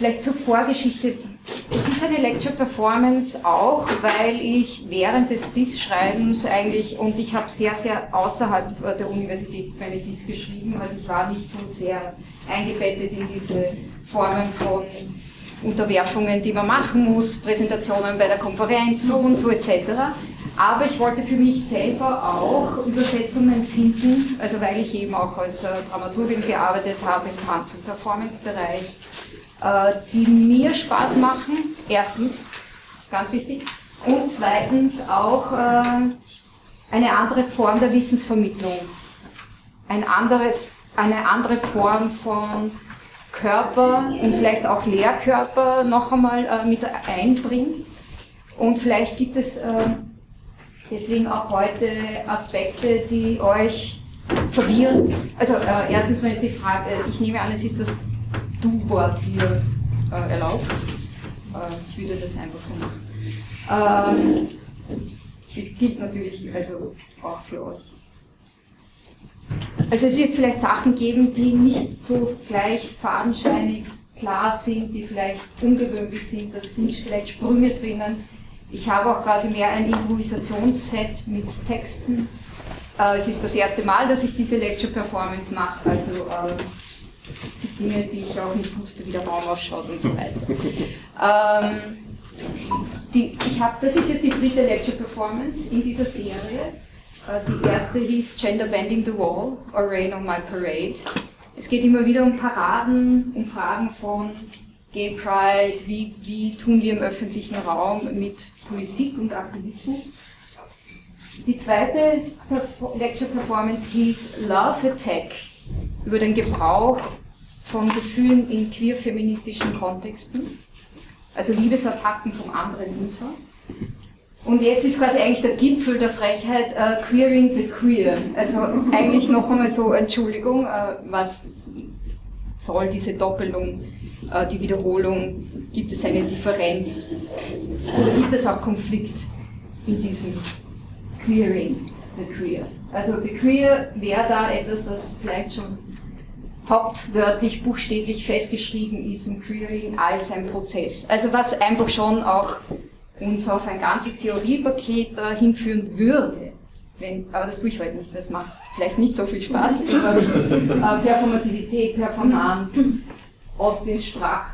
Vielleicht zur Vorgeschichte. Es ist eine Lecture Performance auch, weil ich während des DIS-Schreibens eigentlich, und ich habe sehr, sehr außerhalb der Universität meine DIS geschrieben, also ich war nicht so sehr eingebettet in diese Formen von Unterwerfungen, die man machen muss, Präsentationen bei der Konferenz, so und so etc. Aber ich wollte für mich selber auch Übersetzungen finden, also weil ich eben auch als äh, Dramaturgin gearbeitet habe im Tanz- und Performance-Bereich, die mir Spaß machen. Erstens, ist ganz wichtig. Und zweitens auch äh, eine andere Form der Wissensvermittlung. Ein anderes, eine andere Form von Körper und vielleicht auch Lehrkörper noch einmal äh, mit einbringt. Und vielleicht gibt es äh, deswegen auch heute Aspekte, die euch verwirren. Also äh, erstens mal ist die Frage, äh, ich nehme an, es ist das Du-Wort hier äh, erlaubt. Äh, ich würde das einfach so machen. Ähm, es gilt natürlich also auch für euch. Also es wird vielleicht Sachen geben, die nicht so gleich fadenscheinig klar sind, die vielleicht ungewöhnlich sind, da sind vielleicht Sprünge drinnen. Ich habe auch quasi mehr ein Improvisationsset mit Texten. Äh, es ist das erste Mal, dass ich diese Lecture Performance mache, also äh, Dinge, die ich auch nicht wusste, wie der Raum ausschaut und so weiter. Ähm, die, ich hab, das ist jetzt die dritte Lecture Performance in dieser Serie. Äh, die erste hieß Gender Bending the Wall or Rain on My Parade. Es geht immer wieder um Paraden, um Fragen von Gay Pride, wie, wie tun wir im öffentlichen Raum mit Politik und Aktivismus. Die zweite Perfor Lecture Performance hieß Love Attack über den Gebrauch von Gefühlen in queer-feministischen Kontexten, also Liebesattacken vom anderen Ufer. Und jetzt ist quasi eigentlich der Gipfel der Frechheit uh, Queering the Queer. Also eigentlich noch einmal so, Entschuldigung, uh, was soll diese Doppelung, uh, die Wiederholung, gibt es eine Differenz oder gibt es auch Konflikt in diesem Queering the Queer? Also the Queer wäre da etwas, was vielleicht schon hauptwörtlich, buchstäblich festgeschrieben ist im Queering als ein Prozess. Also was einfach schon auch uns auf ein ganzes Theoriepaket äh, hinführen würde. Wenn, aber das tue ich heute nicht, das macht vielleicht nicht so viel Spaß. Aber, äh, Performativität, Performance, Austin, Sprach,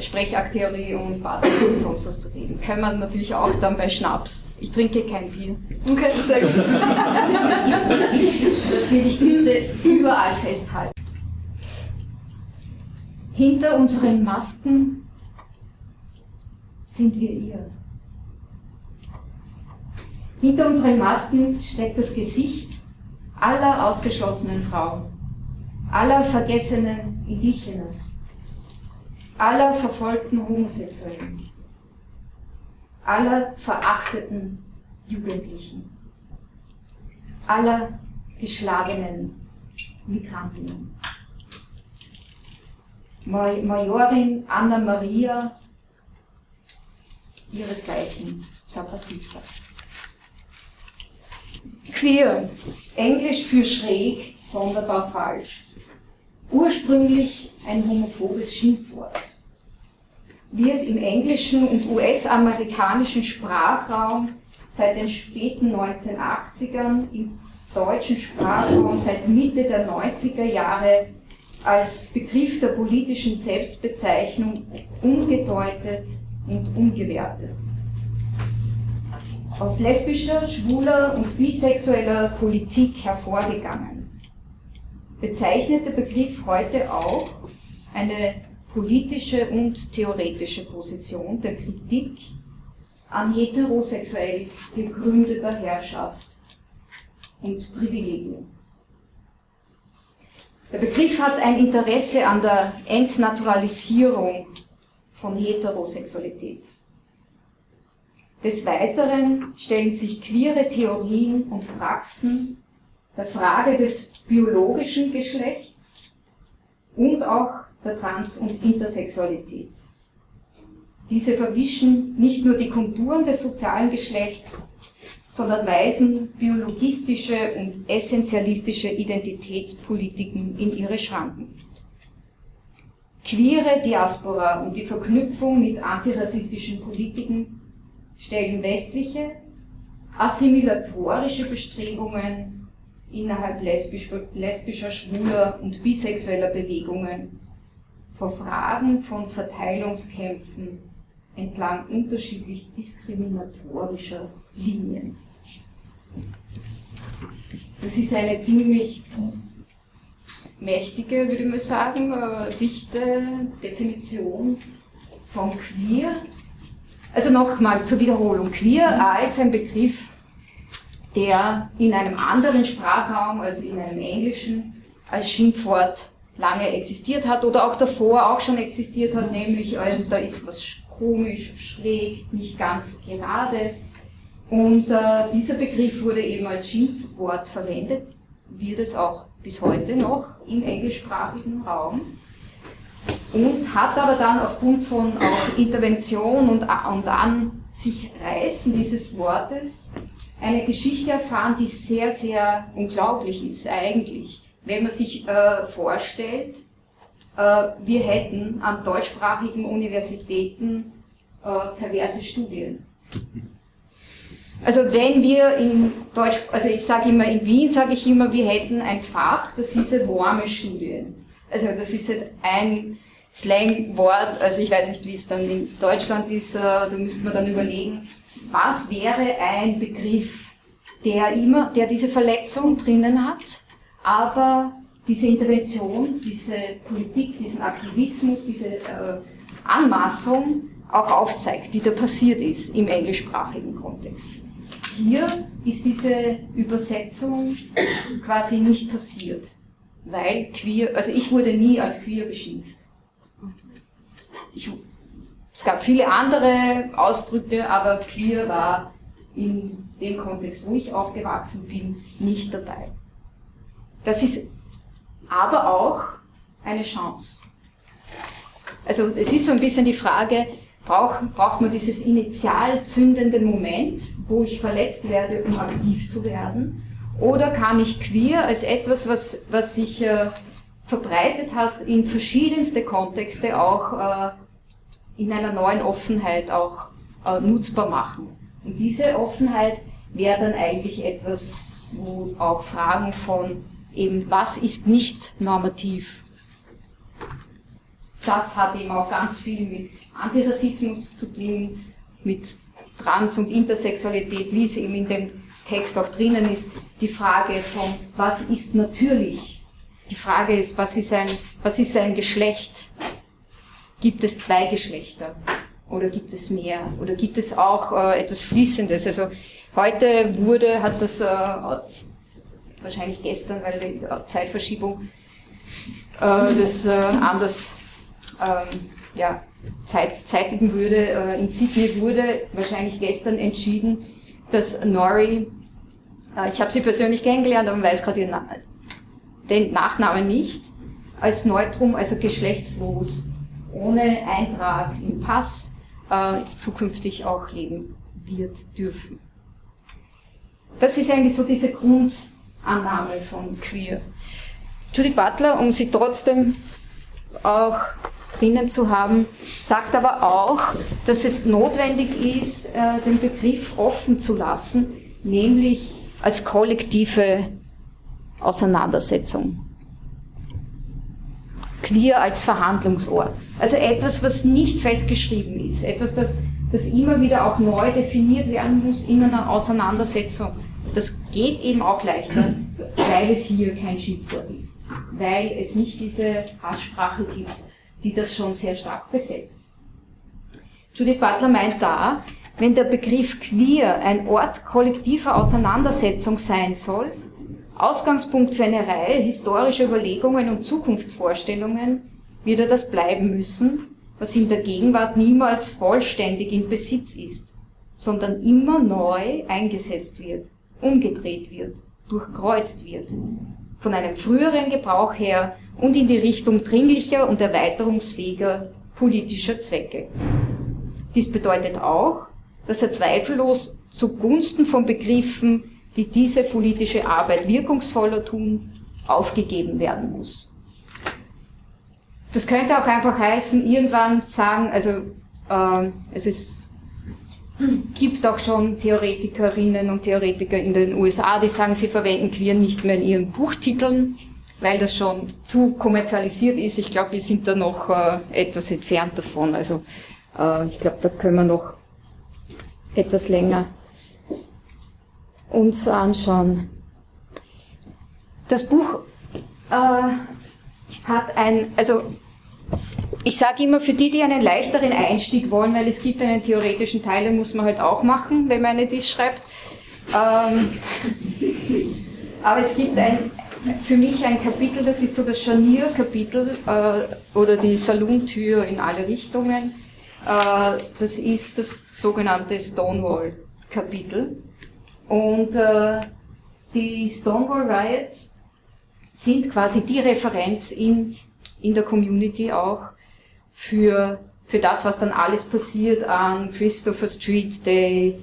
Sprechakttheorie und Baden und sonst was zu reden. Können wir natürlich auch dann bei Schnaps. Ich trinke kein Bier. Okay, sehr gut. Das will ich bitte überall festhalten. Hinter unseren Masken sind wir ihr. Hinter unseren Masken steckt das Gesicht aller ausgeschlossenen Frauen, aller vergessenen Indigenas, aller verfolgten Homosexuellen, aller verachteten Jugendlichen, aller geschlagenen Migrantinnen. Majorin Anna Maria, ihresgleichen, Zapatista. Queer, Englisch für schräg, sonderbar falsch. Ursprünglich ein homophobes Schimpfwort. Wird im englischen und US-amerikanischen Sprachraum seit den späten 1980ern, im deutschen Sprachraum seit Mitte der 90er Jahre als Begriff der politischen Selbstbezeichnung umgedeutet und umgewertet. Aus lesbischer, schwuler und bisexueller Politik hervorgegangen, bezeichnet der Begriff heute auch eine politische und theoretische Position der Kritik an heterosexuell gegründeter Herrschaft und Privilegien. Der Begriff hat ein Interesse an der Entnaturalisierung von Heterosexualität. Des Weiteren stellen sich queere Theorien und Praxen der Frage des biologischen Geschlechts und auch der Trans- und Intersexualität. Diese verwischen nicht nur die Konturen des sozialen Geschlechts, sondern weisen biologistische und essentialistische Identitätspolitiken in ihre Schranken. Queere Diaspora und die Verknüpfung mit antirassistischen Politiken stellen westliche assimilatorische Bestrebungen innerhalb lesbisch, lesbischer, schwuler und bisexueller Bewegungen vor Fragen von Verteilungskämpfen entlang unterschiedlich diskriminatorischer Linien. Das ist eine ziemlich mächtige, würde man sagen, äh, dichte Definition von queer. Also nochmal zur Wiederholung. Queer als ein Begriff, der in einem anderen Sprachraum, also in einem englischen, als Schimpfwort lange existiert hat oder auch davor auch schon existiert hat, nämlich als da ist was komisch, schräg, nicht ganz gerade. Und äh, dieser Begriff wurde eben als Schimpfwort verwendet, wird es auch bis heute noch im englischsprachigen Raum und hat aber dann aufgrund von auch Intervention und, und an sich reißen dieses Wortes eine Geschichte erfahren, die sehr, sehr unglaublich ist eigentlich. Wenn man sich äh, vorstellt, äh, wir hätten an deutschsprachigen Universitäten äh, perverse Studien. Also wenn wir in Deutsch, also ich sage immer, in Wien sage ich immer, wir hätten ein Fach, das hieße warme Studien. Also das ist halt ein Slangwort, also ich weiß nicht, wie es dann in Deutschland ist, äh, da müsste man dann überlegen, was wäre ein Begriff, der immer, der diese Verletzung drinnen hat, aber diese Intervention, diese Politik, diesen Aktivismus, diese äh, Anmaßung auch aufzeigt, die da passiert ist im englischsprachigen Kontext. Hier ist diese Übersetzung quasi nicht passiert, weil queer, also ich wurde nie als queer beschimpft. Ich, es gab viele andere Ausdrücke, aber queer war in dem Kontext, wo ich aufgewachsen bin, nicht dabei. Das ist aber auch eine Chance. Also es ist so ein bisschen die Frage, braucht, braucht man dieses initial zündende Moment, wo ich verletzt werde, um aktiv zu werden? Oder kann ich queer als etwas, was, was sich äh, verbreitet hat in verschiedenste Kontexte auch äh, in einer neuen Offenheit auch äh, nutzbar machen? Und diese Offenheit wäre dann eigentlich etwas, wo auch Fragen von eben, was ist nicht normativ das hat eben auch ganz viel mit Antirassismus zu tun, mit Trans- und Intersexualität, wie es eben in dem Text auch drinnen ist. Die Frage von, was ist natürlich? Die Frage ist, was ist ein, was ist ein Geschlecht? Gibt es zwei Geschlechter? Oder gibt es mehr? Oder gibt es auch äh, etwas Fließendes? Also heute wurde, hat das äh, wahrscheinlich gestern, weil die Zeitverschiebung äh, das äh, anders ähm, ja, Zeit, zeitigen würde, äh, in Sydney wurde wahrscheinlich gestern entschieden, dass Nori, äh, ich habe sie persönlich kennengelernt, aber weiß gerade Na den Nachnamen nicht, als Neutrum, also geschlechtslos, ohne Eintrag im Pass, äh, zukünftig auch leben wird dürfen. Das ist eigentlich so diese Grundannahme von Queer. Judy Butler, um sie trotzdem auch drinnen zu haben, sagt aber auch, dass es notwendig ist, äh, den Begriff offen zu lassen, nämlich als kollektive Auseinandersetzung. Queer als Verhandlungsort. Also etwas, was nicht festgeschrieben ist, etwas, das, das immer wieder auch neu definiert werden muss in einer Auseinandersetzung. Das geht eben auch leichter, weil es hier kein Schimpfwort ist, weil es nicht diese Hasssprache gibt, die das schon sehr stark besetzt. Judith Butler meint da, wenn der Begriff queer ein Ort kollektiver Auseinandersetzung sein soll, Ausgangspunkt für eine Reihe historischer Überlegungen und Zukunftsvorstellungen, wird er das bleiben müssen, was in der Gegenwart niemals vollständig in Besitz ist, sondern immer neu eingesetzt wird, umgedreht wird, durchkreuzt wird, von einem früheren Gebrauch her und in die Richtung dringlicher und erweiterungsfähiger politischer Zwecke. Dies bedeutet auch, dass er zweifellos zugunsten von Begriffen, die diese politische Arbeit wirkungsvoller tun, aufgegeben werden muss. das könnte auch einfach heißen, irgendwann sagen, also äh, es ist, gibt auch schon Theoretikerinnen und Theoretiker in den USA, die sagen, sie verwenden Queer nicht mehr in ihren Buchtiteln, weil das schon zu kommerzialisiert ist. Ich glaube, wir sind da noch äh, etwas entfernt davon. Also äh, ich glaube, da können wir noch etwas länger uns anschauen. Das Buch äh, hat ein, also ich sage immer, für die, die einen leichteren Einstieg wollen, weil es gibt einen theoretischen Teil, den muss man halt auch machen, wenn man eine Diss schreibt. Ähm, aber es gibt ein, für mich ein Kapitel, das ist so das Scharnierkapitel äh, oder die Salontür in alle Richtungen. Äh, das ist das sogenannte Stonewall-Kapitel. Und äh, die Stonewall Riots sind quasi die Referenz in, in der Community auch für, für das, was dann alles passiert an Christopher Street Day,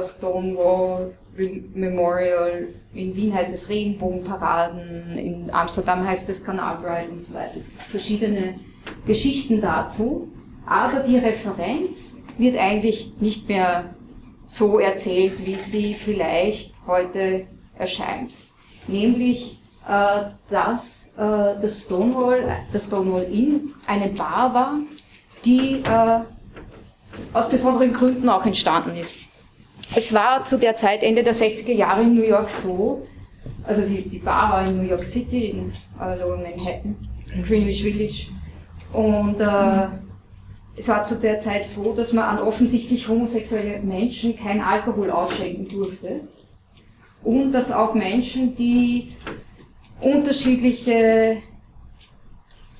Stonewall Memorial, in Wien heißt es Regenbogenparaden, in Amsterdam heißt es Canal Pride und so weiter. Es gibt verschiedene Geschichten dazu, aber die Referenz wird eigentlich nicht mehr so erzählt, wie sie vielleicht heute erscheint. Nämlich dass äh, das Stonewall, das Stonewall Inn eine Bar war, die äh, aus besonderen Gründen auch entstanden ist. Es war zu der Zeit, Ende der 60er Jahre in New York so, also die, die Bar war in New York City, in äh, Lower Manhattan, in Greenwich Village. Und äh, es war zu der Zeit so, dass man an offensichtlich homosexuelle Menschen kein Alkohol ausschenken durfte. Und dass auch Menschen, die unterschiedliche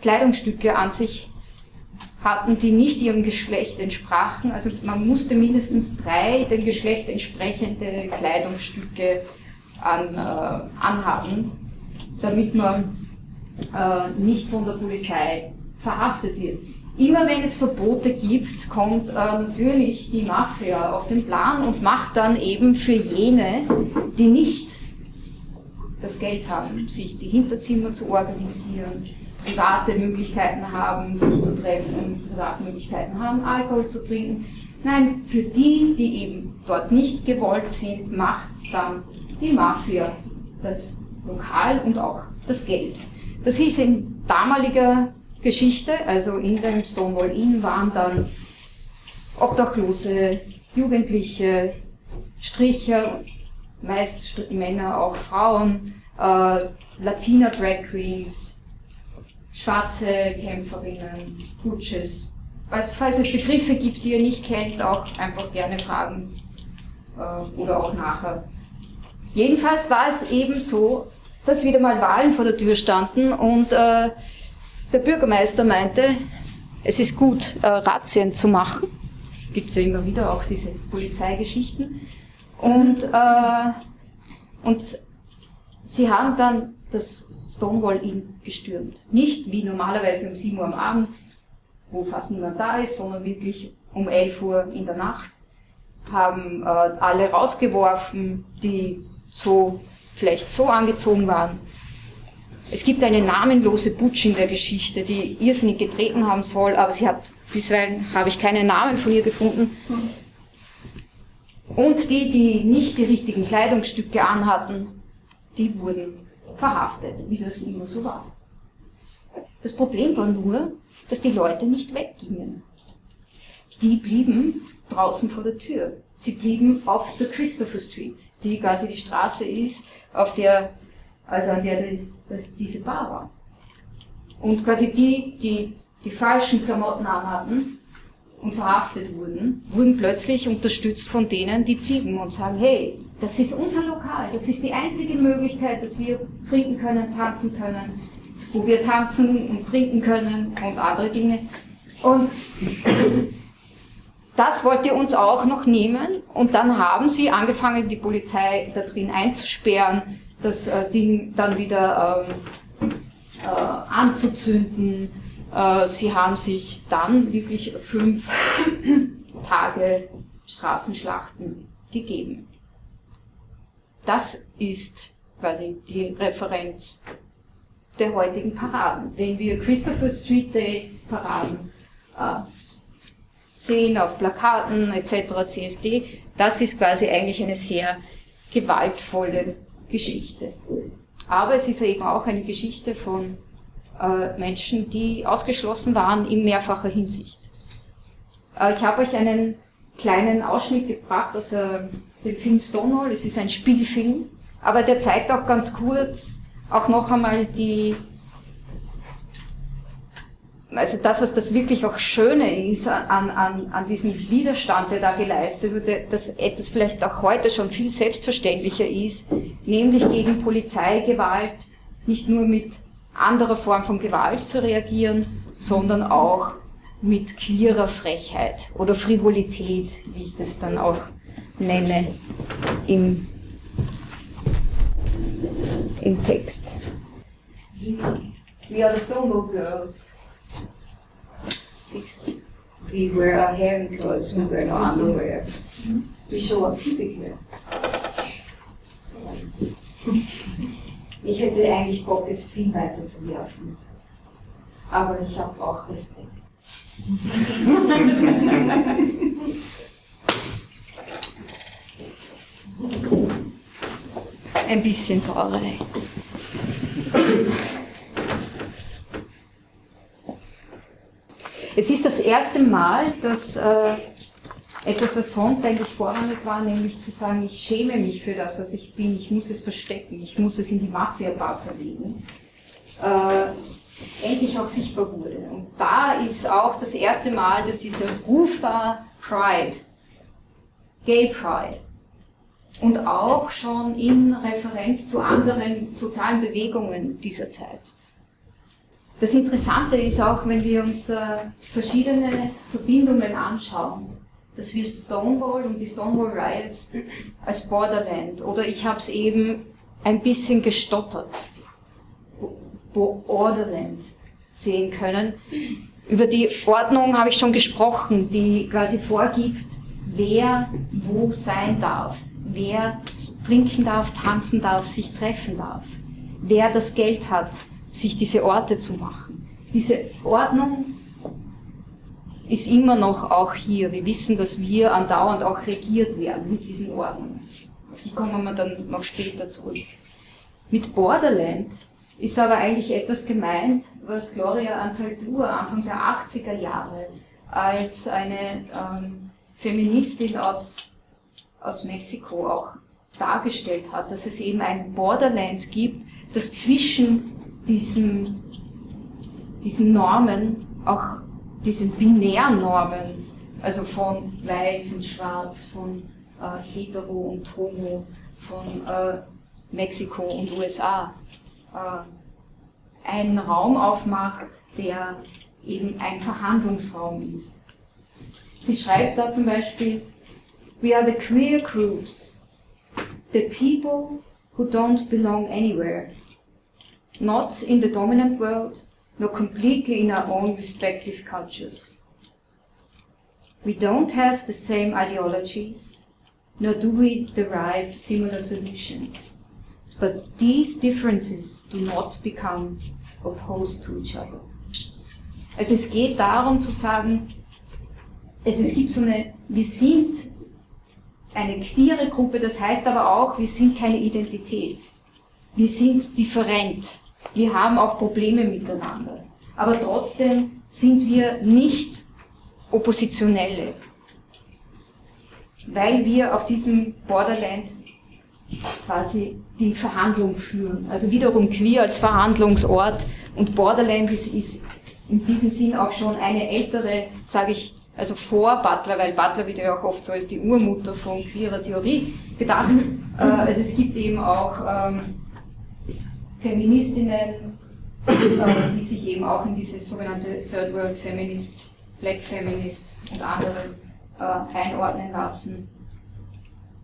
Kleidungsstücke an sich hatten, die nicht ihrem Geschlecht entsprachen. Also man musste mindestens drei dem Geschlecht entsprechende Kleidungsstücke an, äh, anhaben, damit man äh, nicht von der Polizei verhaftet wird. Immer wenn es Verbote gibt, kommt äh, natürlich die Mafia auf den Plan und macht dann eben für jene, die nicht das Geld haben, sich die Hinterzimmer zu organisieren, private Möglichkeiten haben, sich zu treffen, private Möglichkeiten haben, Alkohol zu trinken. Nein, für die, die eben dort nicht gewollt sind, macht dann die Mafia das Lokal und auch das Geld. Das hieß in damaliger Geschichte, also in dem Stonewall Inn waren dann Obdachlose, Jugendliche, Stricher meist Männer, auch Frauen, äh, Latina Drag Queens, schwarze Kämpferinnen, Butches. Falls, falls es Begriffe gibt, die ihr nicht kennt, auch einfach gerne fragen äh, oder auch nachher. Jedenfalls war es eben so, dass wieder mal Wahlen vor der Tür standen und äh, der Bürgermeister meinte, es ist gut, äh, Razzien zu machen. Gibt es ja immer wieder auch diese Polizeigeschichten. Und, äh, und sie haben dann das Stonewall Inn gestürmt. Nicht wie normalerweise um 7 Uhr am Abend, wo fast niemand da ist, sondern wirklich um 11 Uhr in der Nacht. Haben äh, alle rausgeworfen, die so vielleicht so angezogen waren. Es gibt eine namenlose Butch in der Geschichte, die irrsinnig getreten haben soll, aber sie hat bisweilen habe ich keine Namen von ihr gefunden. Und die, die nicht die richtigen Kleidungsstücke anhatten, die wurden verhaftet, wie das immer so war. Das Problem war nur, dass die Leute nicht weggingen. Die blieben draußen vor der Tür. Sie blieben auf der Christopher Street, die quasi die Straße ist, auf der, also an der die, diese Bar war. Und quasi die, die die falschen Klamotten anhatten, und verhaftet wurden, wurden plötzlich unterstützt von denen, die blieben und sagen, hey, das ist unser Lokal, das ist die einzige Möglichkeit, dass wir trinken können, tanzen können, wo wir tanzen und trinken können und andere Dinge. Und das wollt ihr uns auch noch nehmen. Und dann haben sie angefangen, die Polizei da drin einzusperren, das äh, Ding dann wieder ähm, äh, anzuzünden äh, sie haben sich dann wirklich fünf Tage Straßenschlachten gegeben. Das ist quasi die Referenz der heutigen Paraden. Wenn wir Christopher Street Day Paraden äh, sehen auf Plakaten etc., CSD, das ist quasi eigentlich eine sehr gewaltvolle Geschichte. Aber es ist eben auch eine Geschichte von äh, Menschen, die ausgeschlossen waren in mehrfacher Hinsicht. Äh, ich habe euch einen kleinen Ausschnitt gebracht aus äh, dem Film Stonewall. Es ist ein Spielfilm, aber der zeigt auch ganz kurz auch noch einmal die also das, was das wirklich auch Schöne ist an, an, an diesem Widerstand, der da geleistet wird, dass etwas vielleicht auch heute schon viel selbstverständlicher ist, nämlich gegen Polizeigewalt nicht nur mit anderer Form von Gewalt zu reagieren, sondern auch mit queerer Frechheit oder Frivolität, wie ich das dann auch nenne im, im Text. We are the Stonewall Girls. Siehst We wear our hair in clothes, we wear no underwear. We show our pubic hair. So eins. Ich hätte eigentlich Bock, es viel weiter zu werfen. Aber ich habe auch Respekt. Ein bisschen Sauerei. Es ist das erste Mal, dass äh, etwas, was sonst eigentlich vorrangig war, nämlich zu sagen, ich schäme mich für das, was ich bin, ich muss es verstecken, ich muss es in die Mafia-Bar verlegen, äh, endlich auch sichtbar wurde. Und da ist auch das erste Mal, dass dieser Ruf war, Pride, Gay Pride, und auch schon in Referenz zu anderen sozialen Bewegungen dieser Zeit. Das Interessante ist auch, wenn wir uns äh, verschiedene Verbindungen anschauen, dass wir Stonewall und die Stonewall Riots als Borderland oder ich habe es eben ein bisschen gestottert, Borderland sehen können. Über die Ordnung habe ich schon gesprochen, die quasi vorgibt, wer wo sein darf, wer trinken darf, tanzen darf, sich treffen darf, wer das Geld hat, sich diese Orte zu machen. Diese Ordnung ist immer noch auch hier. Wir wissen, dass wir andauernd auch regiert werden mit diesen Ordnungen. Die kommen wir dann noch später zurück. Mit Borderland ist aber eigentlich etwas gemeint, was Gloria Anzaldur Anfang der 80er Jahre als eine ähm, Feministin aus, aus Mexiko auch dargestellt hat, dass es eben ein Borderland gibt, das zwischen diesen, diesen Normen, auch diesen binären Normen, also von weiß und schwarz, von äh, hetero und homo, von äh, Mexiko und USA, äh, einen Raum aufmacht, der eben ein Verhandlungsraum ist. Sie schreibt da zum Beispiel, We are the queer crews, the people who don't belong anywhere, not in the dominant world, nor completely in our own respective cultures. We don't have the same ideologies, nor do we derive similar solutions. But these differences do not become opposed to each other. Also es geht darum zu sagen, es, es gibt so eine, wir sind eine queere Gruppe, das heißt aber auch, wir sind keine Identität. Wir sind different. Wir haben auch Probleme miteinander. Aber trotzdem sind wir nicht Oppositionelle, weil wir auf diesem Borderland quasi die Verhandlung führen. Also wiederum queer als Verhandlungsort und Borderland ist, ist in diesem Sinn auch schon eine ältere, sage ich, also vor Butler, weil Butler wird ja auch oft so als die Urmutter von queerer Theorie gedacht. Äh, also es gibt eben auch ähm, Feministinnen, äh, die sich eben auch in diese sogenannte Third World Feminist, Black Feminist und andere äh, einordnen lassen.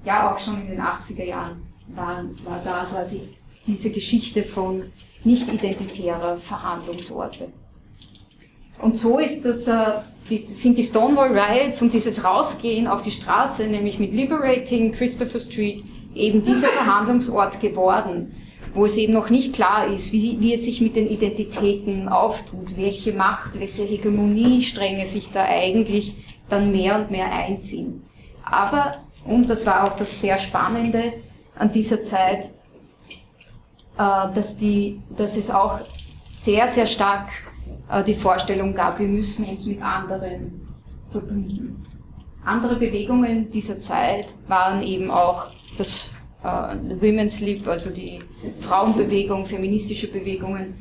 Ja, auch schon in den 80er Jahren war, war da quasi diese Geschichte von nicht-identitärer Verhandlungsorte. Und so ist das, äh, die, sind die Stonewall Riots und dieses Rausgehen auf die Straße, nämlich mit Liberating Christopher Street, eben dieser Verhandlungsort geworden. wo es eben noch nicht klar ist, wie, wie es sich mit den Identitäten auftut, welche Macht, welche Hegemoniestränge sich da eigentlich dann mehr und mehr einziehen. Aber, und das war auch das sehr Spannende an dieser Zeit, äh, dass, die, dass es auch sehr, sehr stark die Vorstellung gab, wir müssen uns mit anderen verbünden. Andere Bewegungen dieser Zeit waren eben auch das äh, Women's Lib, also die Frauenbewegung, feministische Bewegungen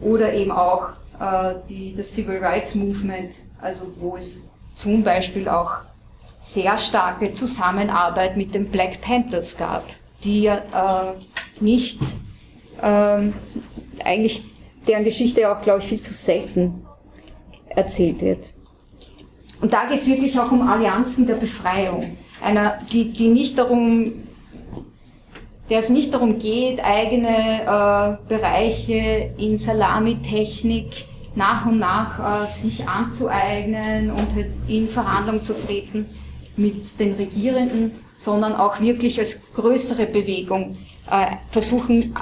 oder eben auch äh, die, das Civil Rights Movement, also wo es zum Beispiel auch sehr starke Zusammenarbeit mit den Black Panthers gab, die ja äh, nicht ähm, eigentlich deren Geschichte auch, glaube ich, viel zu selten erzählt wird. Und da geht es wirklich auch um Allianzen der Befreiung, einer, die, die nicht darum, der es nicht darum geht, eigene äh, Bereiche in Salamitechnik nach und nach äh, sich anzueignen und halt in Verhandlung zu treten mit den Regierenden, sondern auch wirklich als größere Bewegung äh, versuchen,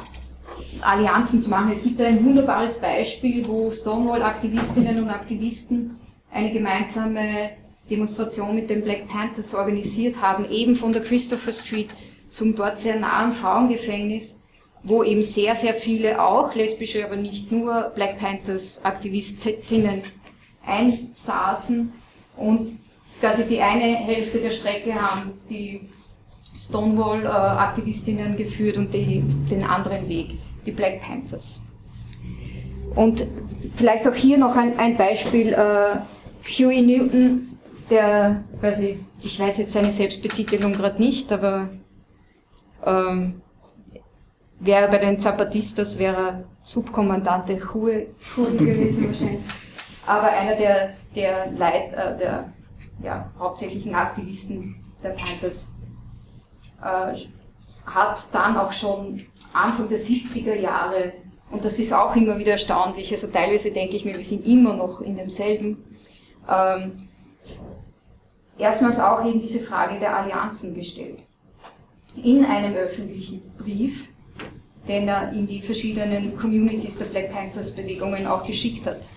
Allianzen zu machen. Es gibt ein wunderbares Beispiel, wo Stonewall-Aktivistinnen und Aktivisten eine gemeinsame Demonstration mit den Black Panthers organisiert haben, eben von der Christopher Street zum dort sehr nahen Frauengefängnis, wo eben sehr, sehr viele auch lesbische, aber nicht nur Black Panthers Aktivistinnen einsaßen und quasi die eine Hälfte der Strecke haben die Stonewall-Aktivistinnen geführt und die, den anderen Weg, die Black Panthers. Und vielleicht auch hier noch ein, ein Beispiel, äh, Huey Newton, der, weiß ich, ich weiß jetzt seine Selbstbetitelung gerade nicht, aber ähm, wäre bei den Zapatistas wäre Subkommandante Huey, Huey gewesen wahrscheinlich. Aber einer der, der, Leit, äh, der ja, hauptsächlichen Aktivisten der Panthers äh, hat dann auch schon Anfang der 70er Jahre, und das ist auch immer wieder erstaunlich, also teilweise denke ich mir, wir sind immer noch in demselben ähm, erstmals auch eben diese Frage der Allianzen gestellt. In einem öffentlichen Brief, den er in die verschiedenen Communities der Black Panthers Bewegungen auch geschickt hat.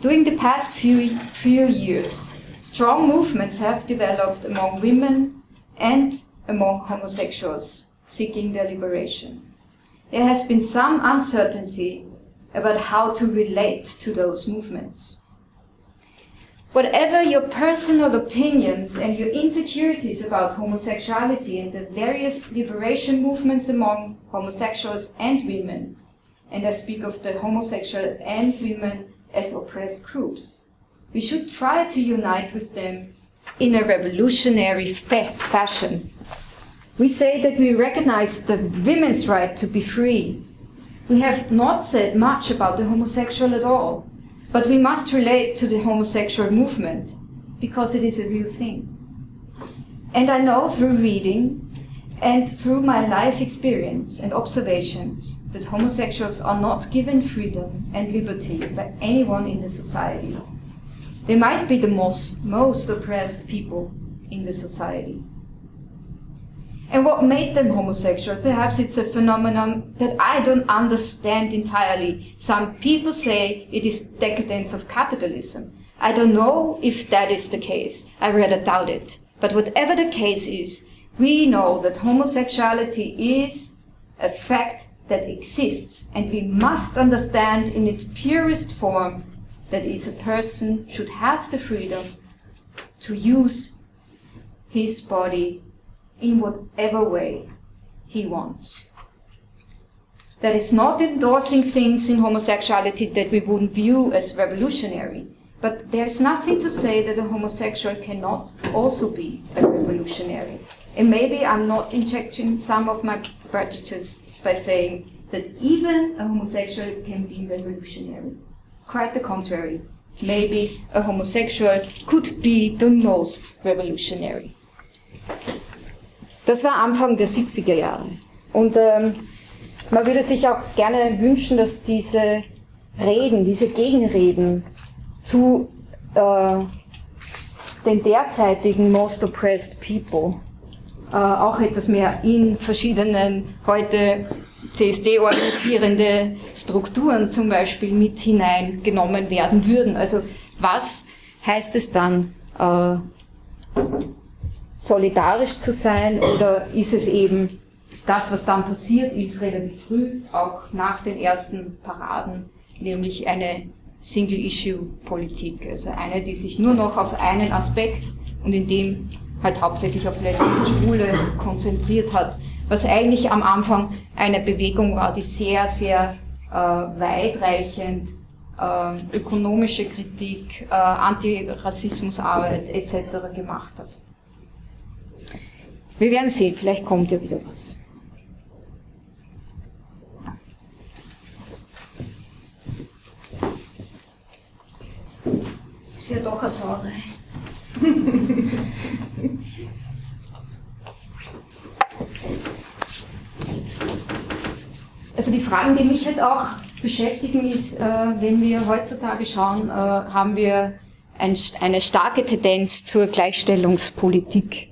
During the past few, few years, strong movements have developed among women and among homosexuals seeking their liberation. There has been some uncertainty about how to relate to those movements. Whatever your personal opinions and your insecurities about homosexuality and the various liberation movements among homosexuals and women, and I speak of the homosexual and women as oppressed groups, we should try to unite with them in a revolutionary fa- fashion. We say that we recognize the women's right to be free. We have not said much about the homosexual at all. But we must relate to the homosexual movement because it is a real thing. And I know through reading and through my life experience and observations that homosexuals are not given freedom and liberty by anyone in the society. They might be the most, most oppressed people in the society. And what made them homosexual? Perhaps it's a phenomenon that I don't understand entirely. Some people say it is decadence of capitalism. I don't know if that is the case. I rather doubt it. But whatever the case is, we know that homosexuality is a fact that exists, and we must understand in its purest form that is a person should have the freedom to use his body in whatever way he wants. That is not endorsing things in homosexuality that we wouldn't view as revolutionary. But there's nothing to say that a homosexual cannot also be a revolutionary. And maybe I'm not injecting some of my prejudices by saying that even a homosexual can be revolutionary. Quite the contrary. Maybe a homosexual could be the most revolutionary. Das war Anfang der 70er Jahre. Und ähm, man würde sich auch gerne wünschen, dass diese Reden, diese Gegenreden zu äh, den derzeitigen Most Oppressed People äh, auch etwas mehr in verschiedenen heute CSD organisierende Strukturen zum Beispiel mit hineingenommen werden würden. Also was heißt es dann, äh, solidarisch zu sein oder ist es eben das, was dann passiert ist, relativ früh, auch nach den ersten Paraden, nämlich eine Single-Issue-Politik, also eine, die sich nur noch auf einen Aspekt und in dem halt hauptsächlich auf Lesben und Schwule konzentriert hat, was eigentlich am Anfang eine Bewegung war, die sehr, sehr äh, weitreichend äh, ökonomische Kritik, äh, Antirassismusarbeit etc. gemacht hat. Wir werden sehen, vielleicht kommt ja wieder was. Ist ja doch eine Sorge. also die Fragen, die mich halt auch beschäftigen, ist, äh, wenn wir heutzutage schauen, äh, haben wir ein, eine starke Tendenz zur Gleichstellungspolitik.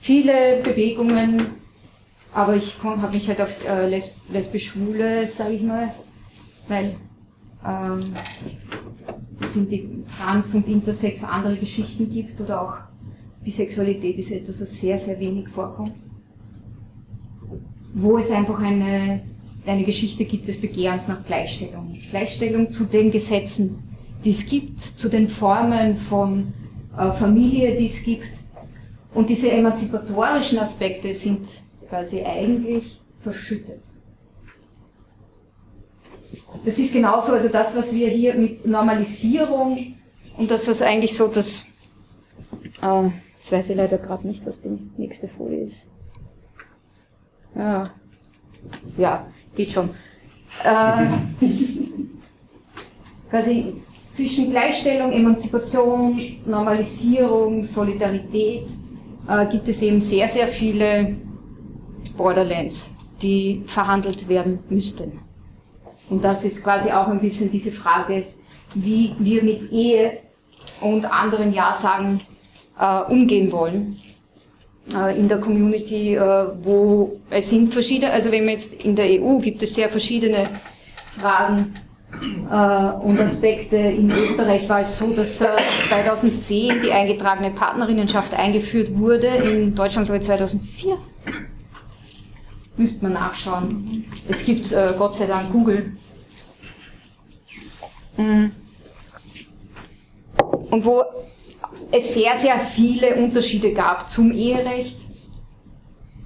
Viele Bewegungen, aber ich habe mich halt auf äh, lesb lesbisch-schwule, sage ich mal, weil ähm, sind die Trans- und Intersex andere Geschichten gibt oder auch Bisexualität ist etwas, was sehr, sehr wenig vorkommt. Wo es einfach eine, eine Geschichte gibt des Begehrens nach Gleichstellung. Gleichstellung zu den Gesetzen, die es gibt, zu den Formen von äh, Familie, die es gibt. Und diese emanzipatorischen Aspekte sind quasi eigentlich verschüttet. Das ist genauso, also das, was wir hier mit Normalisierung und das, was eigentlich so das, äh, jetzt weiß ich leider gerade nicht, was die nächste Folie ist. Ja, ja geht schon. Äh, quasi zwischen Gleichstellung, Emanzipation, Normalisierung, Solidarität äh, gibt es eben sehr, sehr viele Borderlands, die verhandelt werden müssten. Und das ist quasi auch ein bisschen diese Frage, wie wir mit Ehe und anderen Ja-Sagen äh, umgehen wollen äh, in der Community, äh, wo es sind verschiedene, also wenn man jetzt in der EU gibt es sehr verschiedene Fragen und Aspekte. In Österreich war es so, dass 2010 äh, die eingetragene Partnerinnenschaft eingeführt wurde, in Deutschland glaube ich 2004 Müsste man nachschauen. Es gibt äh, Gott sei Dank Google. Mhm. Und wo es sehr, sehr viele Unterschiede gab zum Eherecht.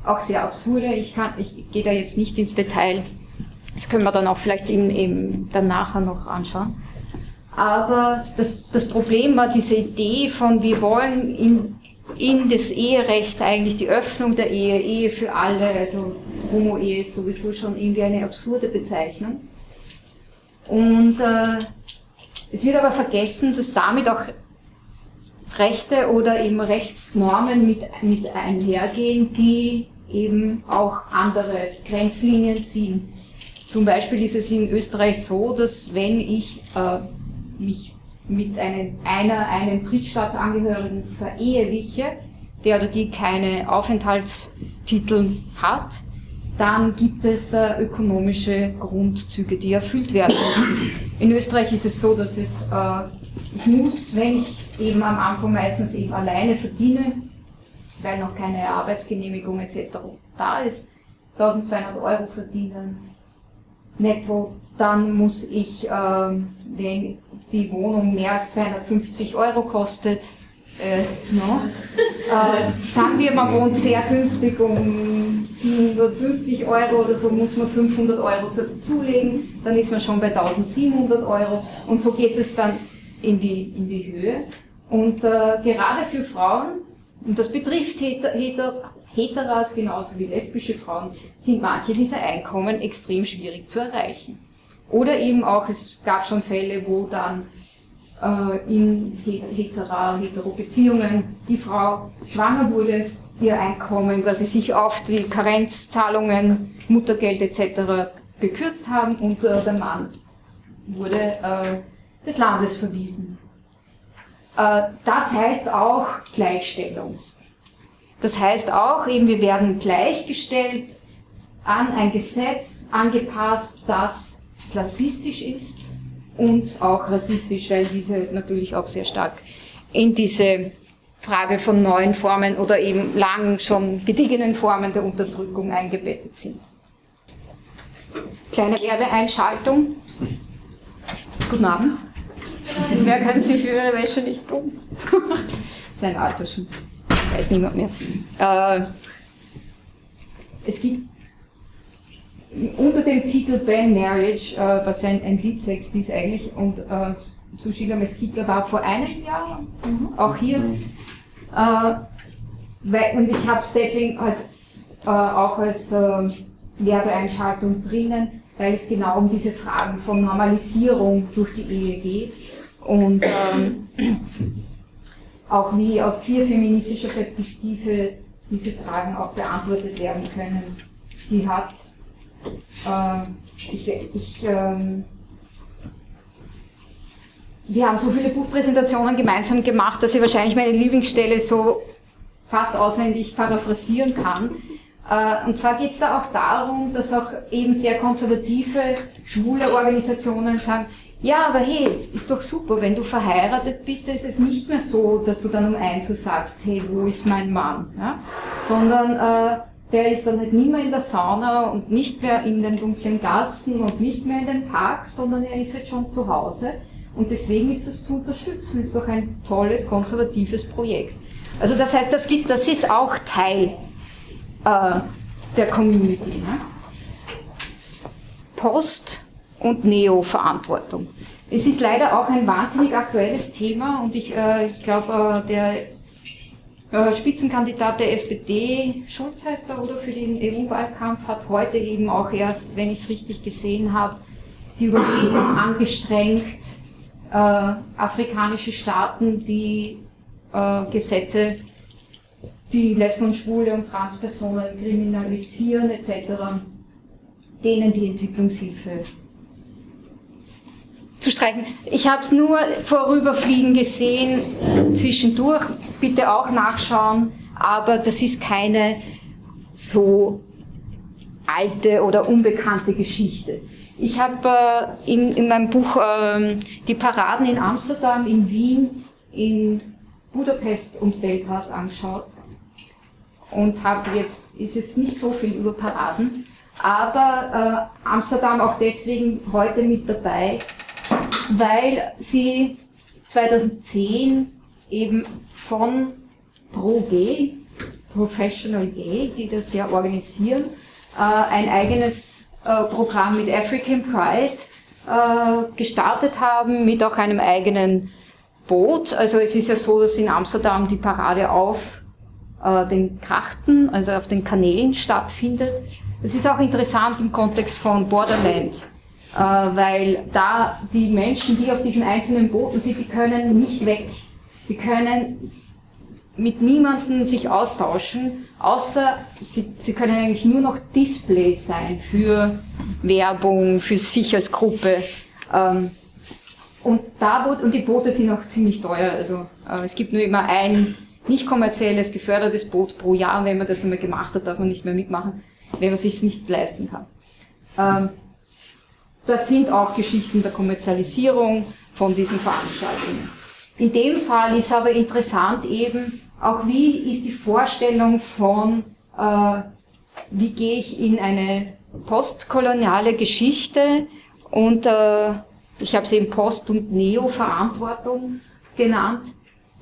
Auch sehr absurde. Ich, ich gehe da jetzt nicht ins Detail. Das können wir dann auch vielleicht im, im, dann nachher noch anschauen. Aber das, das Problem war diese Idee von, wir wollen in, in das Eherecht eigentlich die Öffnung der Ehe, Ehe für alle, also Homo-Ehe ist sowieso schon irgendwie eine absurde Bezeichnung. Und äh, es wird aber vergessen, dass damit auch Rechte oder eben Rechtsnormen mit, mit einhergehen, die eben auch andere Grenzlinien ziehen. Zum Beispiel ist es in Österreich so, dass wenn ich äh, mich mit einem, einer, einem Drittstaatsangehörigen vereheliche, der oder die keine Aufenthaltstitel hat, dann gibt es äh, ökonomische Grundzüge, die erfüllt werden müssen. In Österreich ist es so, dass es, äh, ich muss, wenn ich eben am Anfang meistens eben alleine verdiene, weil noch keine Arbeitsgenehmigung etc. da ist, 1200 Euro verdienen netto, dann muss ich, äh, wenn die Wohnung mehr als 250 Euro kostet, äh, no. äh, sagen wir, man wohnt sehr günstig, um 750 Euro oder so muss man 500 Euro dazulegen, dann ist man schon bei 1700 Euro und so geht es dann in die, in die Höhe. Und äh, gerade für Frauen, und das betrifft Heter, Heter, Heteras genauso wie lesbische Frauen, sind manche dieser Einkommen extrem schwierig zu erreichen. Oder eben auch, es gab schon Fälle, wo dann äh, in hetero, hetero Beziehungen die Frau schwanger wurde, ihr Einkommen quasi sich auf die Karenzzahlungen, Muttergeld etc. gekürzt haben und äh, der Mann wurde äh, des Landes verwiesen. Äh, das heißt auch Gleichstellung. Das heißt auch eben, wir werden gleichgestellt an ein Gesetz angepasst, das klassistisch ist und auch rassistisch, weil diese natürlich auch sehr stark in diese Frage von neuen Formen oder eben lang schon gediegenen Formen der Unterdrückung eingebettet sind. Kleine Werbeeinschaltung. Guten Abend. Mehr können Sie für Ihre Wäsche nicht tun. Sein Alter schon. Weiß niemand mehr. Äh, es gibt unter dem Titel Ben Marriage, äh, was ein, ein Liedtext ist eigentlich, und äh, Sushila Mesquita war vor einem Jahr mhm. auch hier. Äh, weil, und ich habe es deswegen halt, äh, auch als äh, Werbeeinschaltung drinnen, weil es genau um diese Fragen von Normalisierung durch die Ehe geht und ähm, auch wie aus queer-feministischer Perspektive diese Fragen auch beantwortet werden können. Sie hat, äh, ich, ich ähm, wir haben so viele Buchpräsentationen gemeinsam gemacht, dass ich wahrscheinlich meine Lieblingsstelle so fast auswendig paraphrasieren kann. Äh, und zwar geht es da auch darum, dass auch eben sehr konservative, schwule Organisationen sagen, ja, aber hey, ist doch super, wenn du verheiratet bist, ist es nicht mehr so, dass du dann um eins Uhr sagst, hey, wo ist mein Mann? Ja? Sondern äh, der ist dann halt nicht mehr in der Sauna und nicht mehr in den dunklen Gassen und nicht mehr in den Parks, sondern er ist jetzt schon zu Hause. Und deswegen ist das zu unterstützen, ist doch ein tolles, konservatives Projekt. Also das heißt, das, gibt, das ist auch Teil äh, der Community. Ne? Post- und Neo-Verantwortung. Es ist leider auch ein wahnsinnig aktuelles Thema und ich, äh, ich glaube, äh, der äh, Spitzenkandidat der SPD, Schulz heißt er, oder für den EU-Wahlkampf, hat heute eben auch erst, wenn ich es richtig gesehen habe, die Überlegung angestrengt, äh, afrikanische Staaten, die äh, Gesetze die Lesben, Schwule und Transpersonen kriminalisieren etc., denen die Entwicklungshilfe zu streichen. Ich habe es nur vorüberfliegen gesehen, zwischendurch, bitte auch nachschauen, aber das ist keine so alte oder unbekannte Geschichte. Ich habe äh, in, in, meinem Buch äh, die Paraden in Amsterdam, in Wien, in Budapest und Belgrad angeschaut und habe jetzt, ist jetzt nicht so viel über Paraden, aber äh, Amsterdam auch deswegen heute mit dabei, weil sie 2010 eben von ProG, Professional Gay, die das ja organisieren, äh, ein eigenes äh, Programm mit African Pride äh, gestartet haben, mit auch einem eigenen Boot. Also es ist ja so, dass in Amsterdam die Parade auf den Krachten, also auf den Kanälen stattfindet. Das ist auch interessant im Kontext von Borderland, weil da die Menschen, die auf diesen einzelnen Booten sind, die können nicht weg. Die können mit niemandem sich austauschen, außer sie, sie können eigentlich nur noch Display sein für Werbung, für sich als Gruppe. Ähm, und, da, und die Boote sind auch ziemlich teuer. Also äh, es gibt nur immer ein nicht kommerzielles, gefördertes Boot pro Jahr. Und wenn man das einmal gemacht hat, darf man nicht mehr mitmachen, wenn man sich nicht leisten kann. Das sind auch Geschichten der Kommerzialisierung von diesen Veranstaltungen. In dem Fall ist aber interessant eben auch, wie ist die Vorstellung von, äh, wie gehe ich in eine postkoloniale Geschichte und äh, ich habe es eben Post- und Neo-Verantwortung genannt,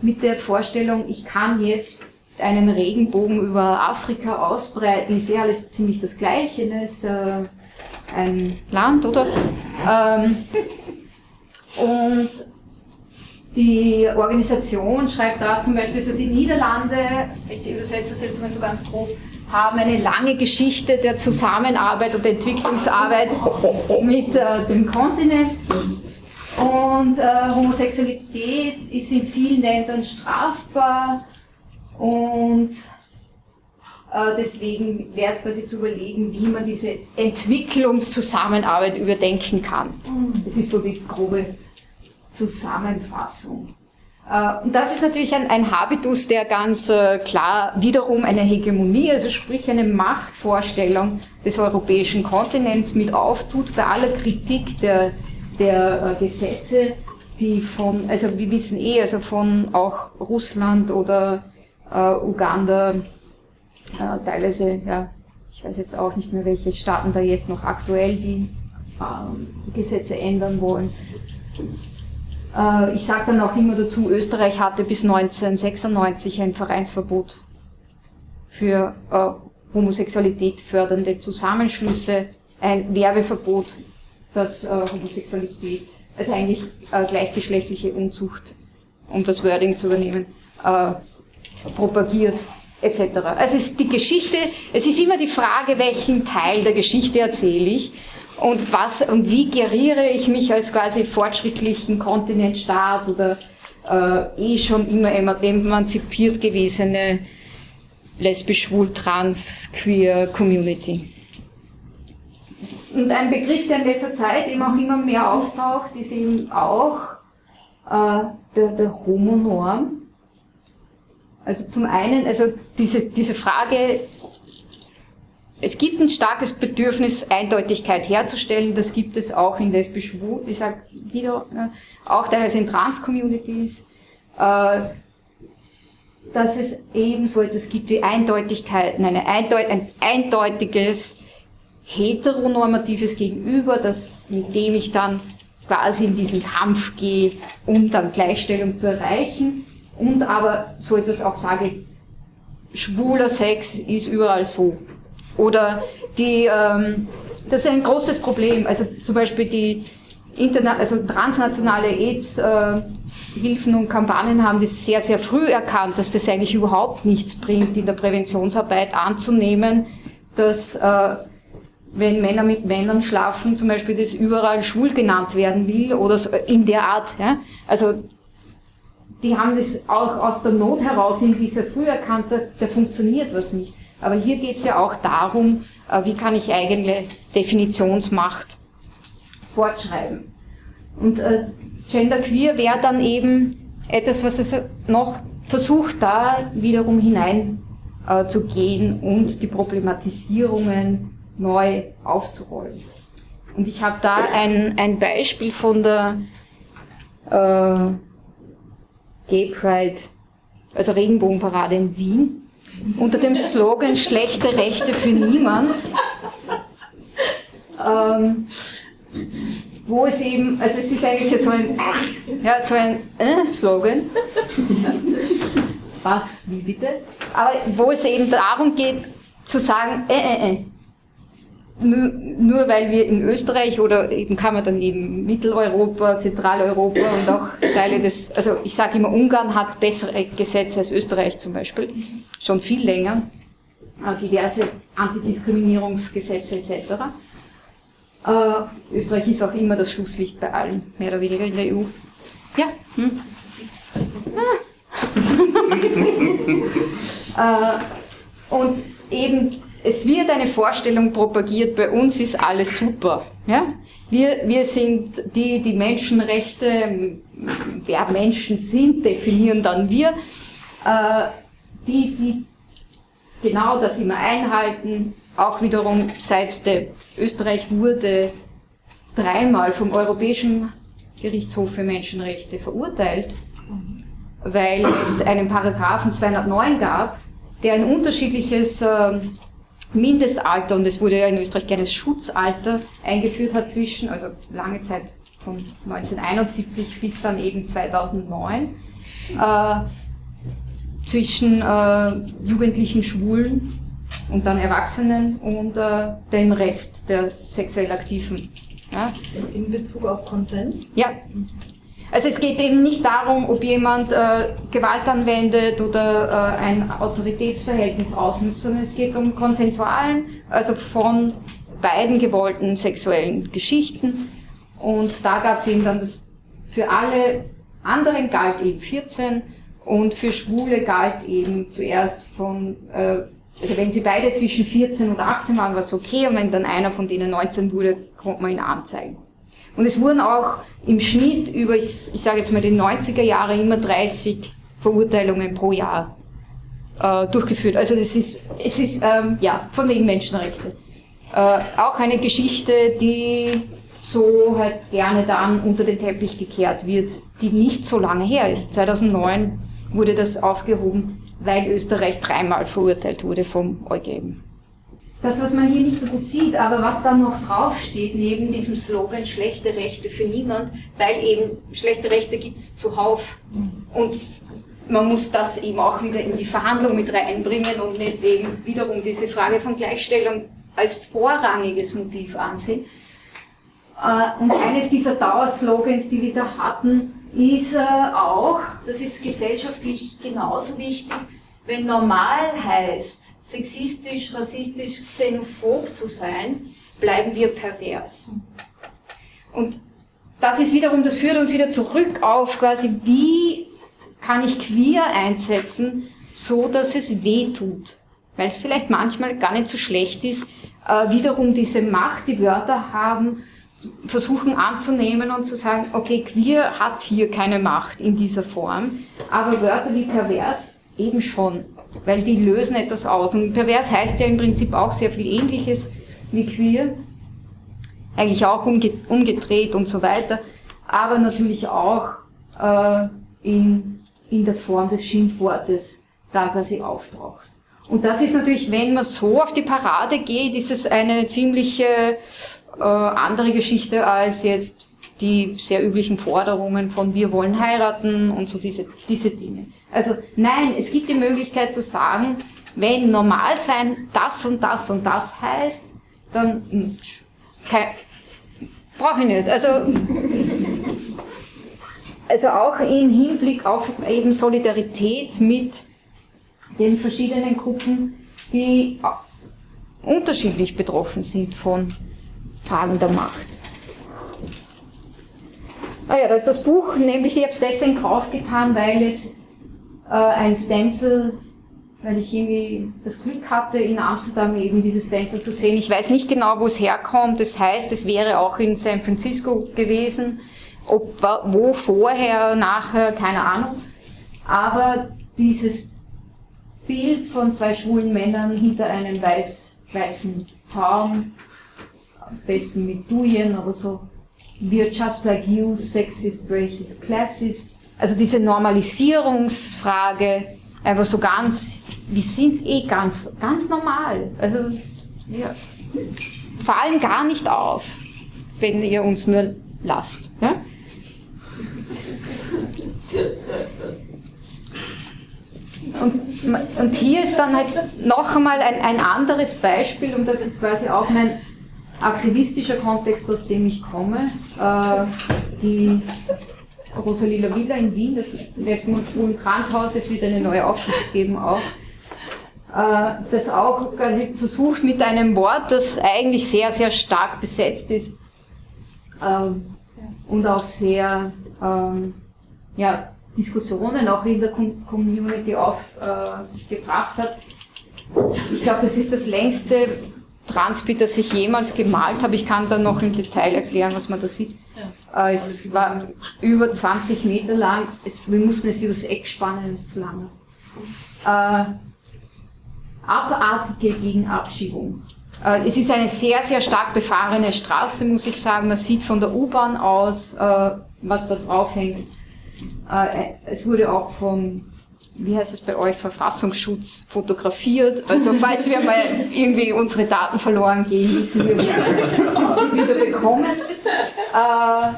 mit der Vorstellung, ich kann jetzt einen Regenbogen über Afrika ausbreiten, ist ja alles ziemlich das Gleiche, ne? ist äh, ein Land, oder? Ähm, und die Organisation schreibt da zum Beispiel so, die Niederlande, ich übersetze das jetzt mal so ganz grob, haben eine lange Geschichte der Zusammenarbeit und Entwicklungsarbeit mit äh, dem Kontinent. Und äh, Homosexualität ist in vielen Ländern strafbar und deswegen wäre es quasi zu überlegen, wie man diese Entwicklungszusammenarbeit überdenken kann. Das ist so die grobe Zusammenfassung. Äh, Äh, und das ist natürlich ein, ein Habitus, der ganz äh, klar wiederum eine Hegemonie, also sprich eine Machtvorstellung des europäischen Kontinents mit auftut bei aller Kritik der, der äh, Gesetze, die von, also wir wissen eh, also von auch Russland oder äh, Uganda, äh, teilweise, ja, ich weiß jetzt auch nicht mehr, welche Staaten da jetzt noch aktuell die äh, Gesetze ändern wollen. Äh, ich sage dann auch immer dazu, Österreich hatte bis 1996 ein Vereinsverbot für äh, Homosexualität fördernde Zusammenschlüsse, ein Werbeverbot, das äh, Homosexualität, also eigentlich äh, gleichgeschlechtliche Unzucht, um das Wording zu übernehmen, propagiert etc. Also es die Geschichte, es ist immer die Frage, welchen Teil der Geschichte erzähle ich und was und wie geriere ich mich als quasi fortschrittlichen Kontinentstaat oder äh, eh schon immer emanzipiert gewesene lesbisch, schwul, trans, queer Community. Und ein Begriff, der in letzter Zeit eben auch immer mehr auftaucht, ist eben auch äh, der, der Homonorm. Also zum einen, also diese, diese Frage, es gibt ein starkes Bedürfnis, Eindeutigkeit herzustellen. Das gibt es auch in lesbisch schwul, ich sage wieder, ne, auch teilweise in Trans-Communities, äh, dass es eben so etwas gibt wie Eindeutigkeiten, eine Eindeut ein eindeutiges heteronormatives Gegenüber, das, mit dem ich dann quasi in diesen Kampf gehe, um dann Gleichstellung zu erreichen und aber so etwas auch sage, schwuler Sex ist überall so. Oder die, ähm, das ist ein großes Problem. Also zum Beispiel die also transnationale AIDS-Hilfen äh, und Kampagnen haben das sehr, sehr früh erkannt, dass das eigentlich überhaupt nichts bringt, in der Präventionsarbeit anzunehmen, dass äh, wenn Männer mit Männern schlafen, zum Beispiel das überall schwul genannt werden will oder so in der Art. Ja? Also die haben das auch aus der Not heraus irgendwie sehr früh erkannt, da, da funktioniert was nicht. Aber hier geht es ja auch darum, äh, wie kann ich eigene Definitionsmacht fortschreiben. Und äh, Genderqueer wäre dann eben etwas, was es noch versucht, da wiederum hinein äh, zu gehen und die Problematisierungen neu aufzurollen. Und ich habe da ein, ein Beispiel von der äh, Gay Pride, also Regenbogenparade in Wien. Unter dem Slogan Schlechte Rechte für niemand, ähm, wo es eben, also es ist eigentlich so ein, ja, so ein äh, Slogan, was, wie bitte, aber wo es eben darum geht, zu sagen, äh, äh, äh, nur, nur weil wir in Österreich oder eben kann man dann eben Mitteleuropa, Zentraleuropa und auch Teile des, also ich sage immer, Ungarn hat bessere Gesetze als Österreich zum Beispiel, schon viel länger, äh, diverse Antidiskriminierungsgesetze etc. Äh, Österreich ist auch immer das Schlusslicht bei allen, mehr oder weniger in der EU. Ja? Hm? Ah. äh, und eben es wird eine Vorstellung propagiert, bei uns ist alles super. Ja? Wir, wir sind die, die Menschenrechte, wer Menschen sind, definieren dann wir, äh, die, die genau das immer einhalten. Auch wiederum seit der Österreich wurde dreimal vom Europäischen Gerichtshof für Menschenrechte verurteilt, weil es einen Paragraphen 209 gab, der ein unterschiedliches äh, Mindestalter, und es wurde ja in Österreich gerne das Schutzalter eingeführt hat zwischen, also lange Zeit von 1971 bis dann eben 2009, äh, zwischen äh, jugendlichen Schwulen und dann Erwachsenen und äh, dem Rest der sexuell Aktiven. Ja. In Bezug auf Konsens? Ja, also es geht eben nicht darum, ob jemand äh, Gewalt anwendet oder äh, ein Autoritätsverhältnis ausnutzt, sondern es geht um konsensualen, also von beiden gewollten sexuellen Geschichten. Und da gab es eben dann das, für alle anderen galt eben 14 und für Schwule galt eben zuerst von, äh, also wenn sie beide zwischen 14 und 18 waren, war es okay und wenn dann einer von denen 19 wurde, konnte man ihn anzeigen. Und es wurden auch im Schnitt über, ich, ich sage jetzt mal, die 90er Jahre immer 30 Verurteilungen pro Jahr äh, durchgeführt. Also das ist, es ist, ähm, ja, von wegen Menschenrechte. Äh, auch eine Geschichte, die so halt gerne dann unter den Teppich gekehrt wird, die nicht so lange her ist. 2009 wurde das aufgehoben, weil Österreich dreimal verurteilt wurde vom EuGH. Das, was man hier nicht so gut sieht, aber was da noch draufsteht, neben diesem Slogan schlechte Rechte für niemand, weil eben schlechte Rechte gibt es zuhauf. Und man muss das eben auch wieder in die Verhandlung mit reinbringen und nicht eben wiederum diese Frage von Gleichstellung als vorrangiges Motiv ansehen. Äh, und eines dieser Dauerslogans, die wir da hatten, ist äh, auch, das ist gesellschaftlich genauso wichtig, wenn normal heißt, sexistisch, rassistisch, xenophob zu sein, bleiben wir pervers. Und das ist wiederum, das führt uns wieder zurück auf quasi, wie kann ich queer einsetzen, so dass es weh tut. Weil es vielleicht manchmal gar nicht so schlecht ist, äh, wiederum diese Macht, die Wörter haben, versuchen anzunehmen und zu sagen, okay, queer hat hier keine Macht in dieser Form, aber Wörter wie pervers eben schon, weil die lösen etwas aus. Und pervers heißt ja im Prinzip auch sehr viel Ähnliches wie queer, eigentlich auch umgedreht und so weiter, aber natürlich auch äh, in, in der Form des Schimpfwortes da quasi auftaucht. Und das ist natürlich, wenn man so auf die Parade geht, ist es eine ziemliche äh, andere Geschichte als jetzt die sehr üblichen Forderungen von wir wollen heiraten und so diese, diese Dinge. Also nein, es gibt die Möglichkeit zu sagen, wenn normal sein das und das und das heißt, dann brauche ich nicht. Also, also auch im Hinblick auf eben Solidarität mit den verschiedenen Gruppen, die unterschiedlich betroffen sind von Fragen der Macht. Ah ja, da ist das Buch, nämlich ich habe es deswegen draufgetan, weil es äh, ein Stencil, weil ich irgendwie das Glück hatte, in Amsterdam eben dieses Stencil zu sehen. Ich weiß nicht genau, wo es herkommt. Das heißt, es wäre auch in San Francisco gewesen. Ob, wo vorher, nachher, keine Ahnung. Aber dieses Bild von zwei schwulen Männern hinter einem weiß, weißen Zaun am besten mit Duyen oder so. We're just like you, sexist, racist, classist. Also diese Normalisierungsfrage, einfach so ganz, wir sind eh ganz, ganz normal. Also wir fallen gar nicht auf, wenn ihr uns nur lasst. Ja? Und, und, hier ist dann halt noch einmal ein, ein anderes Beispiel, und das ist quasi auch mein aktivistischer Kontext, aus dem ich komme. Äh, die Rosalila Villa in Wien, das Lesben- und Schwulen-Kranzhaus, es wird eine neue Aufschrift geben auch, äh, das auch quasi versucht mit einem Wort, das eigentlich sehr, sehr stark besetzt ist ähm, und auch sehr ähm, ja, Diskussionen auch in der Community aufgebracht hat. Ich glaube, das ist das längste Transpi, das ich jemals gemalt habe. Ich kann dann noch im Detail erklären, was man da sieht. Ja. Äh, es war über 20 Meter lang. Es, wir mussten es übers Eck spannen, es ist zu lange. Äh, abartige Gegenabschiebung. Äh, es ist eine sehr, sehr stark befahrene Straße, muss ich sagen. Man sieht von der U-Bahn aus, äh, was da drauf hängt. Es wurde auch von wie heißt es bei euch, Verfassungsschutz fotografiert. Also falls wir mal irgendwie unsere Daten verloren gehen, wissen wir, wie wieder bekommen. Äh,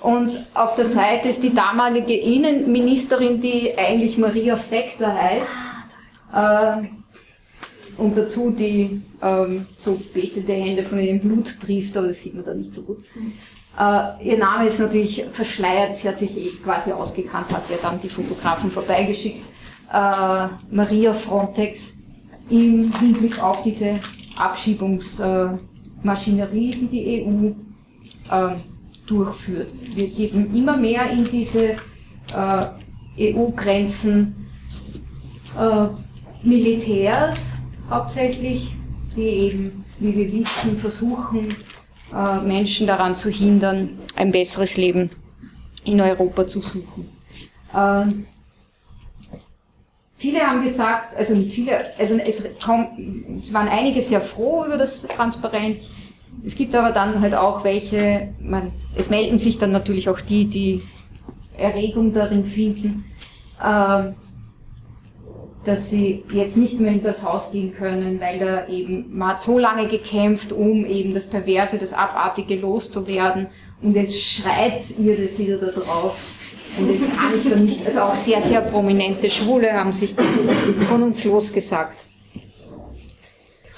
und auf der Seite ist die damalige Innenministerin, die eigentlich Maria Fekter heißt. Äh, und dazu die ähm, so betende Hände von ihrem Blut trifft, aber das sieht man da nicht so gut. Uh, ihr Name ist natürlich verschleiert, sie hat sich eh quasi ausgekannt, hat ja dann die Fotografen vorbeigeschickt. Uh, Maria Frontex im Hinblick auf diese Abschiebungsmaschinerie, die die EU ähm, durchführt. Wir geben immer mehr in diese EU-Grenzen Militärs hauptsächlich, die eben, wie wir wissen, versuchen, äh, Menschen daran zu hindern, ein besseres Leben in Europa zu suchen. Äh, viele haben gesagt, also nicht viele, also es, kaum, es waren einige sehr froh über das Transparent. Es gibt aber dann halt auch welche, man, es melden sich dann natürlich auch die, die Erregung darin finden, äh, dass sie jetzt nicht mehr in das Haus gehen können, weil da eben, man hat so lange gekämpft, um eben das Perverse, das Abartige loszuwerden und jetzt schreit ihr das wieder da drauf. Und jetzt kann ich da nicht, also auch sehr, sehr prominente Schwule haben sich von uns losgesagt.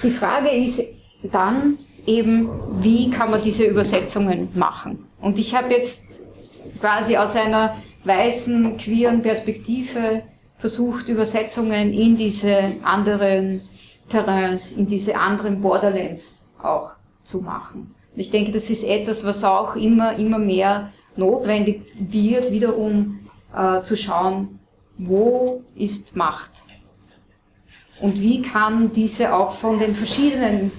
Die Frage ist dann eben, wie kann man diese Übersetzungen machen? Und ich habe jetzt quasi aus einer weißen, queeren Perspektive versucht, Übersetzungen in diese anderen Terrains, in diese anderen Borderlands auch zu machen. Und ich denke, das ist etwas, was auch immer, immer mehr notwendig wird, wiederum äh, zu schauen, wo ist Macht? Und wie kann diese auch von den verschiedenen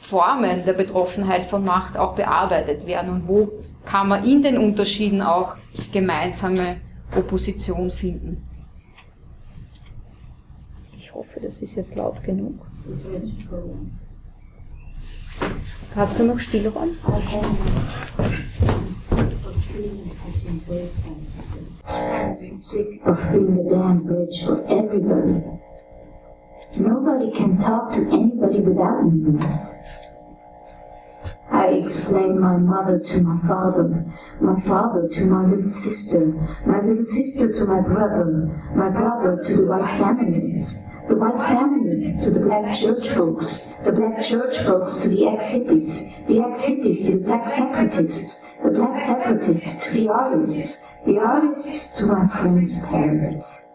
Formen der Betroffenheit von Macht auch bearbeitet werden und wo kann man in den Unterschieden auch gemeinsame Opposition finden. Ich hoffe, das ist jetzt laut genug. Hast du noch Spielraum? Sick of being the damn bridge for everybody. Nobody can talk to anybody without me. I explained my mother to my father, my father to my little sister, my little sister to my brother, my brother to the white feminists, the white feminists to the black church folks, the black church folks to the ex-hippies, the ex-hippies to the black separatists, the black separatists to the artists, the artists to my friends' parents.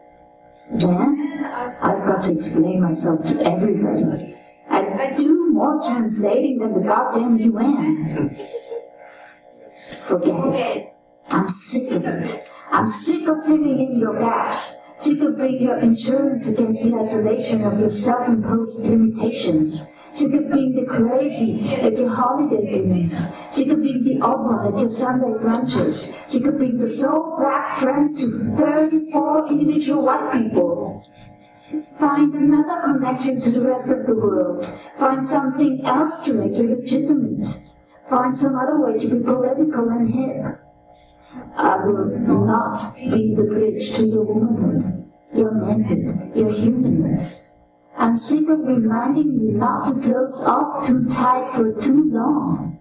Then I've got to explain myself to everybody. I, do more translating than the goddamn UN. Forget it. I'm sick of it. I'm sick of filling in your gaps. Sick of being your insurance against the isolation of your self-imposed limitations. Sick of being the crazy at your holiday dinners. Sick of being the odd one at your Sunday brunches. Sick of being the sole black friend to 34 individual white people. Find another connection to the rest of the world. Find something else to make you legitimate. Find some other way to be political and hip. I will not be the bridge to your womanhood, your manhood, your humanness. I'm sick of reminding you not to close off too tight for too long.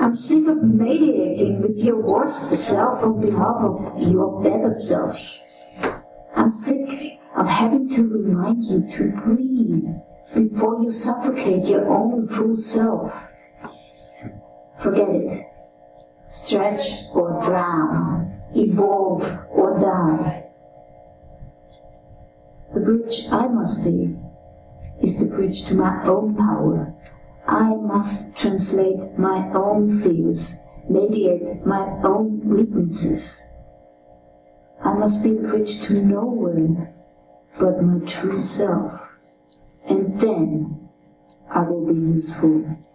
I'm sick of mediating with your worst self on behalf of your better selves. I'm sick of having to remind you to breathe before you suffocate your own full self. Forget it. Stretch or drown. Evolve or die. The bridge I must be is the bridge to my own power. I must translate my own fears, mediate my own weaknesses. I must be bridge to nowhere but my true self. And then I will be useful.